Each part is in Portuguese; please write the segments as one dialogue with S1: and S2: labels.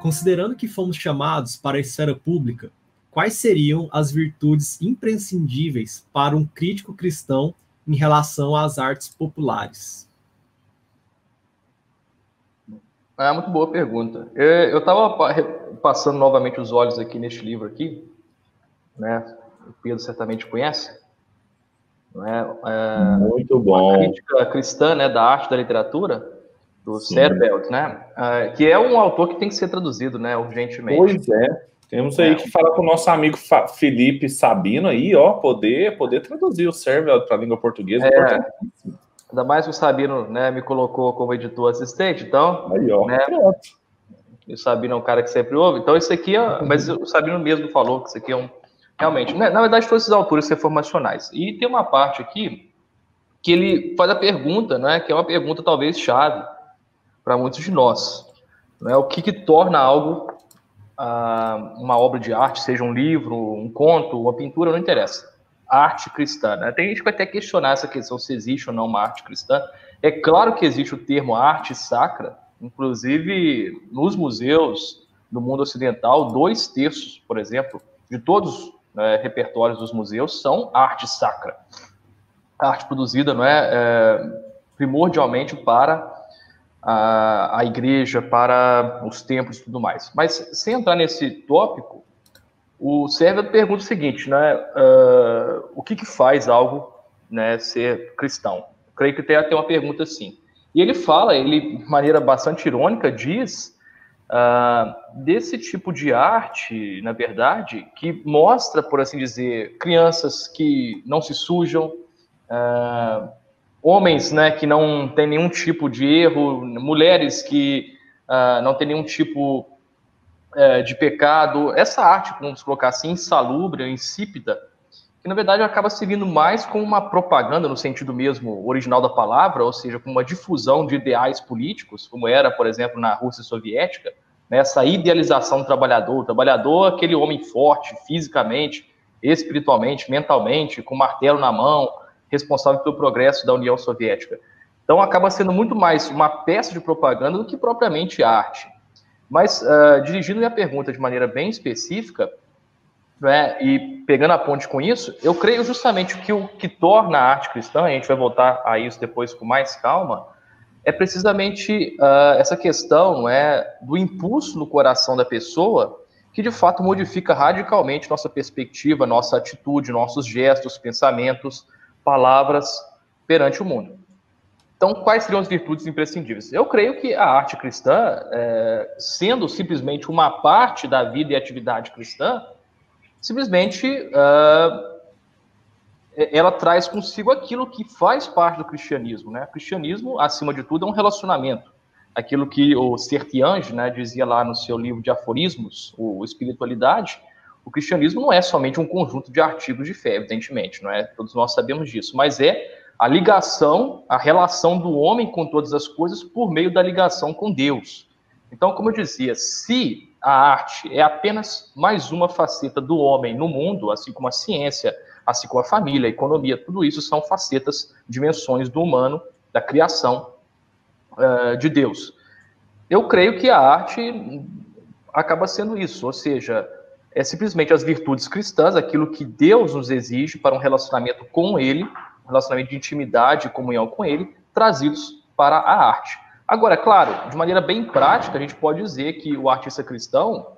S1: Considerando que fomos chamados para a esfera pública, quais seriam as virtudes imprescindíveis para um crítico cristão em relação às artes populares?
S2: É muito boa pergunta. Eu estava passando novamente os olhos aqui neste livro aqui, né? O Pedro certamente conhece.
S3: Né? É, muito bom.
S2: A crítica cristã, né, da arte da literatura do Serbelt, né? É, que é um autor que tem que ser traduzido, né, urgentemente.
S3: Pois é. Temos aí é. que falar com o nosso amigo Felipe Sabino aí, ó, poder, poder traduzir o Serbelt para a língua portuguesa. É.
S2: Ainda mais que o Sabino né, me colocou como editor assistente, então. Aí, ó, né, o Sabino é um cara que sempre ouve. Então, isso aqui é. Mas o Sabino mesmo falou que isso aqui é um. Realmente, né, na verdade, todos esses autores reformacionais. E tem uma parte aqui que ele faz a pergunta, né, que é uma pergunta talvez chave para muitos de nós. Né, o que, que torna algo ah, uma obra de arte, seja um livro, um conto, uma pintura, não interessa arte cristã. Né? Tem gente que vai até questionar essa questão se existe ou não uma arte cristã. É claro que existe o termo arte sacra, inclusive nos museus do mundo ocidental, dois terços, por exemplo, de todos os né, repertórios dos museus são arte sacra. arte produzida não é, é primordialmente para a, a igreja, para os templos e tudo mais. Mas sem entrar nesse tópico, o Sérvio pergunta o seguinte, né? Uh, o que, que faz algo né, ser cristão? Creio que tem até uma pergunta assim. E ele fala, ele de maneira bastante irônica diz uh, desse tipo de arte, na verdade, que mostra, por assim dizer, crianças que não se sujam, uh, homens, né, que não tem nenhum tipo de erro, mulheres que uh, não tem nenhum tipo é, de pecado, essa arte, vamos colocar assim, insalubre, insípida, que na verdade acaba servindo mais como uma propaganda no sentido mesmo original da palavra, ou seja, como uma difusão de ideais políticos, como era, por exemplo, na Rússia soviética, né, essa idealização do trabalhador, o trabalhador aquele homem forte fisicamente, espiritualmente, mentalmente, com martelo na mão, responsável pelo progresso da União Soviética. Então acaba sendo muito mais uma peça de propaganda do que propriamente arte. Mas, uh, dirigindo minha pergunta de maneira bem específica, né, e pegando a ponte com isso, eu creio justamente que o que torna a arte cristã, a gente vai voltar a isso depois com mais calma, é precisamente uh, essa questão é, do impulso no coração da pessoa que de fato modifica radicalmente nossa perspectiva, nossa atitude, nossos gestos, pensamentos, palavras perante o mundo. Então, quais seriam as virtudes imprescindíveis? Eu creio que a arte cristã, é, sendo simplesmente uma parte da vida e atividade cristã, simplesmente uh, ela traz consigo aquilo que faz parte do cristianismo. Né? O cristianismo, acima de tudo, é um relacionamento. Aquilo que o Sertiange né, dizia lá no seu livro de aforismos, o Espiritualidade, o cristianismo não é somente um conjunto de artigos de fé, evidentemente, não é? Todos nós sabemos disso, mas é a ligação, a relação do homem com todas as coisas por meio da ligação com Deus. Então, como eu dizia, se a arte é apenas mais uma faceta do homem no mundo, assim como a ciência, assim como a família, a economia, tudo isso são facetas, dimensões do humano, da criação uh, de Deus. Eu creio que a arte acaba sendo isso, ou seja, é simplesmente as virtudes cristãs, aquilo que Deus nos exige para um relacionamento com Ele, relacionamento de intimidade e comunhão com ele, trazidos para a arte. Agora, claro, de maneira bem prática, a gente pode dizer que o artista cristão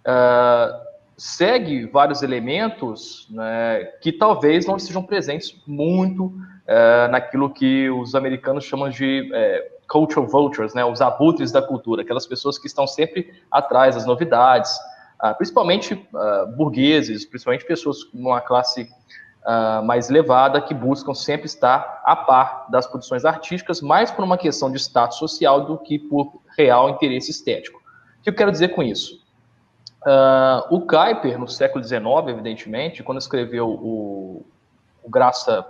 S2: uh, segue vários elementos né, que talvez não estejam presentes muito uh, naquilo que os americanos chamam de uh, cultural vultures, né, os abutres da cultura, aquelas pessoas que estão sempre atrás das novidades, uh, principalmente burgueses, principalmente pessoas com uma classe uh, mais elevada, que buscam sempre estar a par das produções artísticas, mais por uma questão de status social do que por real interesse estético. O que eu quero dizer com isso? O Kuyper, no século XIX, evidentemente, quando escreveu o, o Graça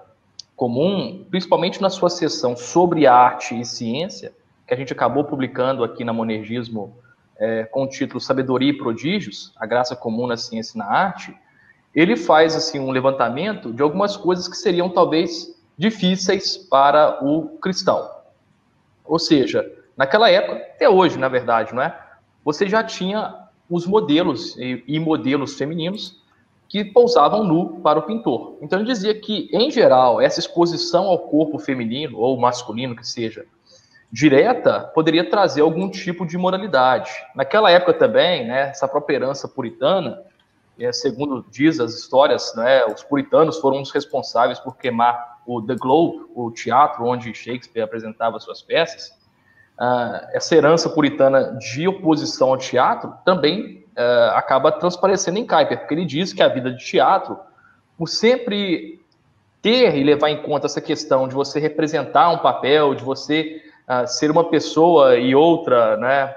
S2: Comum, principalmente na sua seção sobre arte e ciência, que a gente acabou publicando aqui na Monergismo é, com o título Sabedoria e Prodígios, a graça comum na ciência e na arte, ele faz assim um levantamento de algumas coisas que seriam talvez difíceis para o cristão. Ou seja, naquela época, até hoje, na verdade, não é? você já tinha os modelos e, modelos femininos que pousavam nu para o pintor. Então ele dizia que, em geral, essa exposição ao corpo feminino ou masculino que seja direta poderia trazer algum tipo de moralidade. Naquela época também, né, essa própria herança puritana, é, segundo diz as histórias, né, os puritanos foram os responsáveis por queimar o The Globe, o teatro onde Shakespeare apresentava suas peças. Uh, essa herança puritana de oposição ao teatro também uh, acaba transparecendo em Kuyper, porque ele diz que a vida de teatro, por sempre ter e levar em conta essa questão de você representar um papel, de você uh, ser uma pessoa e outra, né,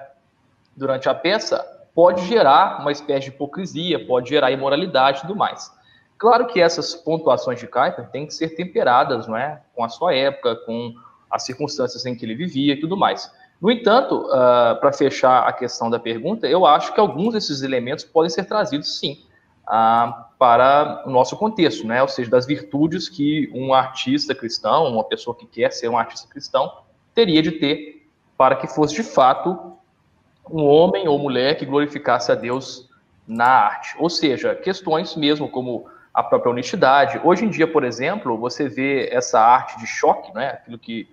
S2: durante a peça, pode gerar uma espécie de hipocrisia, pode gerar imoralidade e tudo mais. Claro que essas pontuações de Kuyper têm que ser temperadas, não é, com a sua época, com as circunstâncias em que ele vivia e tudo mais. No entanto, uh, para fechar a questão da pergunta, eu acho que alguns desses elementos podem ser trazidos, sim, uh, para o nosso contexto, né? ou seja, das virtudes que um artista cristão, uma pessoa que quer ser um artista cristão, teria de ter para que fosse de fato um homem ou mulher que glorificasse a Deus na arte. Ou seja, questões mesmo como a própria honestidade. Hoje em dia, por exemplo, você vê essa arte de choque, né? aquilo que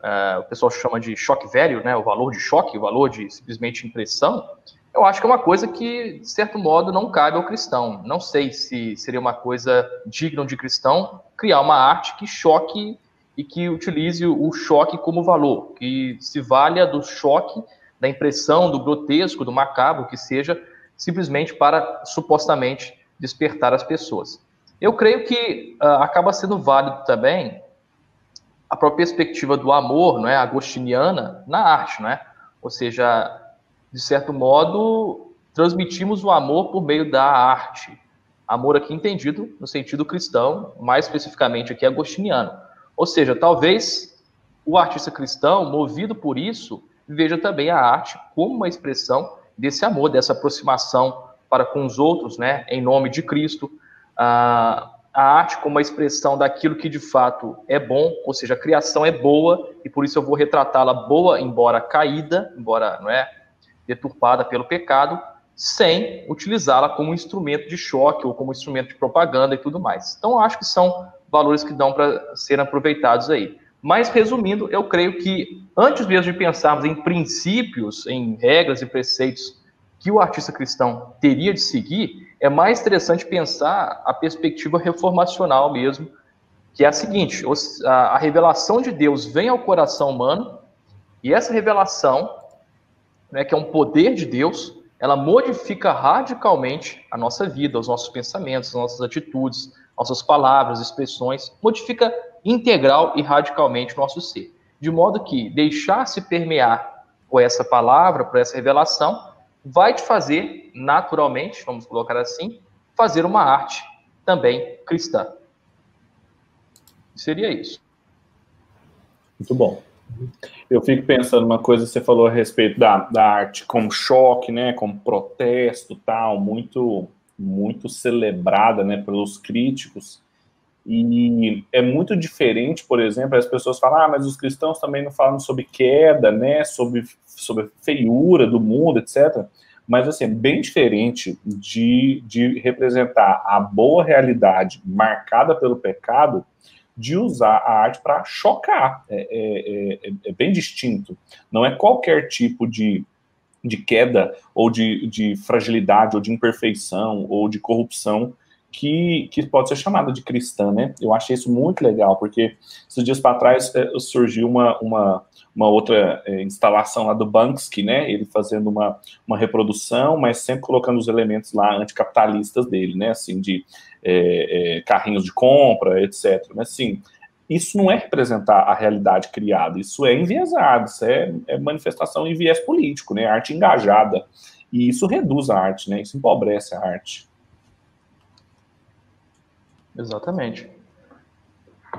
S2: uh, o pessoal chama de choque velho, né? o valor de choque, o valor de simplesmente impressão. Eu acho que é uma coisa que, de certo modo, não cabe ao cristão. Não sei se seria uma coisa digna de cristão criar uma arte que choque e que utilize o choque como valor, que se valha do choque, da impressão, do grotesco, do macabro, que seja simplesmente para supostamente despertar as pessoas. Eu creio que uh, acaba sendo válido também a própria perspectiva do amor, não é, agostiniana na arte, não é? Ou seja, de certo modo, transmitimos o amor por meio da arte. Amor aqui entendido no sentido cristão, mais especificamente aqui agostiniano. Ou seja, talvez o artista cristão, movido por isso, veja também a arte como uma expressão desse amor, dessa aproximação para com os outros, né, em nome de Cristo. a arte como uma expressão daquilo que de fato é bom, ou seja, a criação é boa e por isso eu vou retratá-la boa, embora caída, embora não é deturpada pelo pecado, sem utilizá-la como instrumento de choque ou como instrumento de propaganda e tudo mais. Então, acho que são valores que dão para serem aproveitados aí. Mas, resumindo, eu creio que antes mesmo de pensarmos em princípios, em regras e preceitos que o artista cristão teria de seguir, é mais interessante pensar a perspectiva reformacional mesmo, que é a seguinte: a revelação de Deus vem ao coração humano, e essa revelação, né, que é um poder de Deus, ela modifica radicalmente a nossa vida, os nossos pensamentos, as nossas atitudes, nossas palavras, expressões, modifica integral e radicalmente o nosso ser. De modo que deixar-se permear por essa palavra, por essa revelação, vai te fazer, naturalmente, vamos colocar assim, fazer uma arte também cristã. Seria isso.
S3: Muito bom. Eu fico pensando uma coisa, você falou a respeito da, da arte como choque, né, como protesto, tal, muito muito celebrada né, pelos críticos. E é muito diferente, por exemplo, as pessoas falam, ah, mas os cristãos também não falam sobre queda, né, sobre, sobre feiura do mundo, etc. Mas, assim, é bem diferente de, de representar a boa realidade marcada pelo pecado, de usar a arte para chocar. É, é, é, é, bem distinto. Não é qualquer tipo de de queda ou de, de fragilidade ou de imperfeição ou de corrupção que, que pode ser chamada de cristã, né? Eu achei isso muito legal, porque esses dias para trás é, surgiu uma, uma, uma outra é, instalação lá do Banksy, né? Ele fazendo uma, uma reprodução, mas sempre colocando os elementos lá anticapitalistas dele, né? Assim, de é, é carrinhos de compra, etc. Mas, assim, isso não é representar a realidade criada, isso é enviesado, isso é, é manifestação em viés político, né? Arte engajada. E isso reduz a arte, né? Isso empobrece a arte.
S2: Exatamente.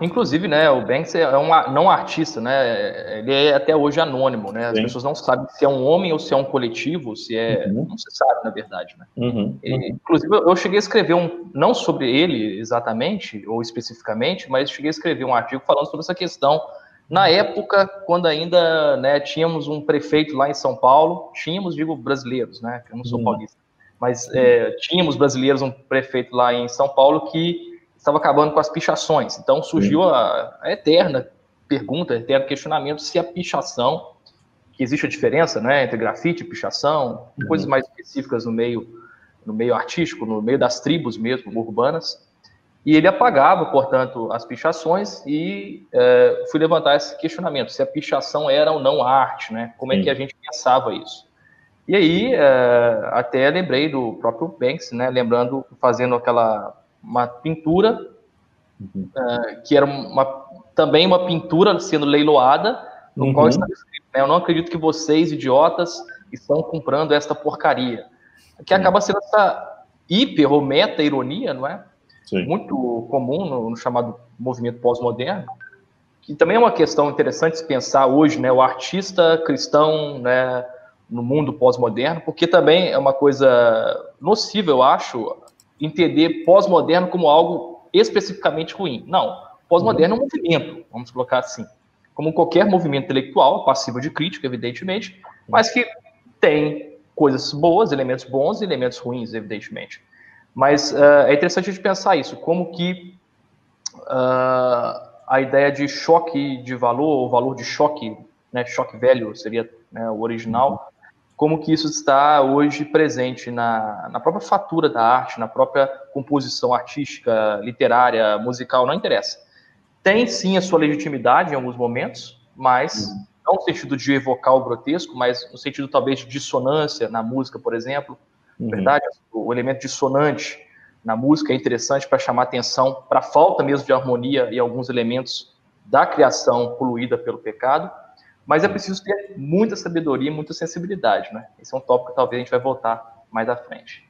S2: Inclusive, né, o Banks é um não artista, né? Ele é até hoje anônimo, né? As Sim. pessoas não sabem se é um homem ou se é um coletivo, se é. Uhum. Não se sabe, na verdade, né? Uhum. E, inclusive, eu cheguei a escrever um, não sobre ele exatamente, ou especificamente, mas cheguei a escrever um artigo falando sobre essa questão Na época, quando ainda né, tínhamos um prefeito lá em São Paulo, tínhamos, digo, brasileiros, né? Eu não sou uhum. paulista, mas é, tínhamos brasileiros, um prefeito lá em São Paulo que estava acabando com as pichações. Então surgiu a, a eterna pergunta, o eterno questionamento se a pichação, que existe a diferença né, entre grafite e pichação, uhum. coisas mais específicas no meio, no meio artístico, no meio das tribos mesmo, urbanas, e ele apagava, portanto, as pichações e é, fui levantar esse questionamento, se a pichação era ou não arte, né? Como é que a gente pensava isso? E aí, é, até lembrei do próprio Banks, né? Lembrando, fazendo aquela uma pintura, uhum. é, que era uma, também uma pintura sendo leiloada, no uhum. qual estava escrito, né? Eu não acredito que vocês, idiotas, estão comprando esta porcaria. Que acaba sendo essa hiper ou meta-ironia, não é? Sim. muito comum no, no chamado movimento pós-moderno, que também é uma questão interessante se pensar hoje, né, o artista cristão, né, no mundo pós-moderno, porque também é uma coisa nociva, eu acho, entender pós-moderno como algo especificamente ruim. Não, pós-moderno é um movimento, vamos colocar assim, como qualquer movimento intelectual, passivo de crítica, evidentemente, mas que tem coisas boas, elementos bons e elementos ruins, evidentemente. Mas uh, é interessante a gente pensar isso, como que uh, a ideia de choque de valor, o valor de choque, né, choque velho seria né, o original, como que isso está hoje presente na, na própria fatura da arte, na própria composição artística, literária, musical, não interessa. Tem sim a sua legitimidade em alguns momentos, mas uhum. não no sentido de evocar o grotesco, mas no sentido talvez de dissonância na música, por exemplo, Uhum. Verdade? O elemento dissonante na música é interessante para chamar atenção para a falta mesmo de harmonia e alguns elementos da criação poluída pelo pecado, mas é preciso ter muita sabedoria, muita sensibilidade, né? Esse é um tópico que talvez a gente vai voltar mais à frente.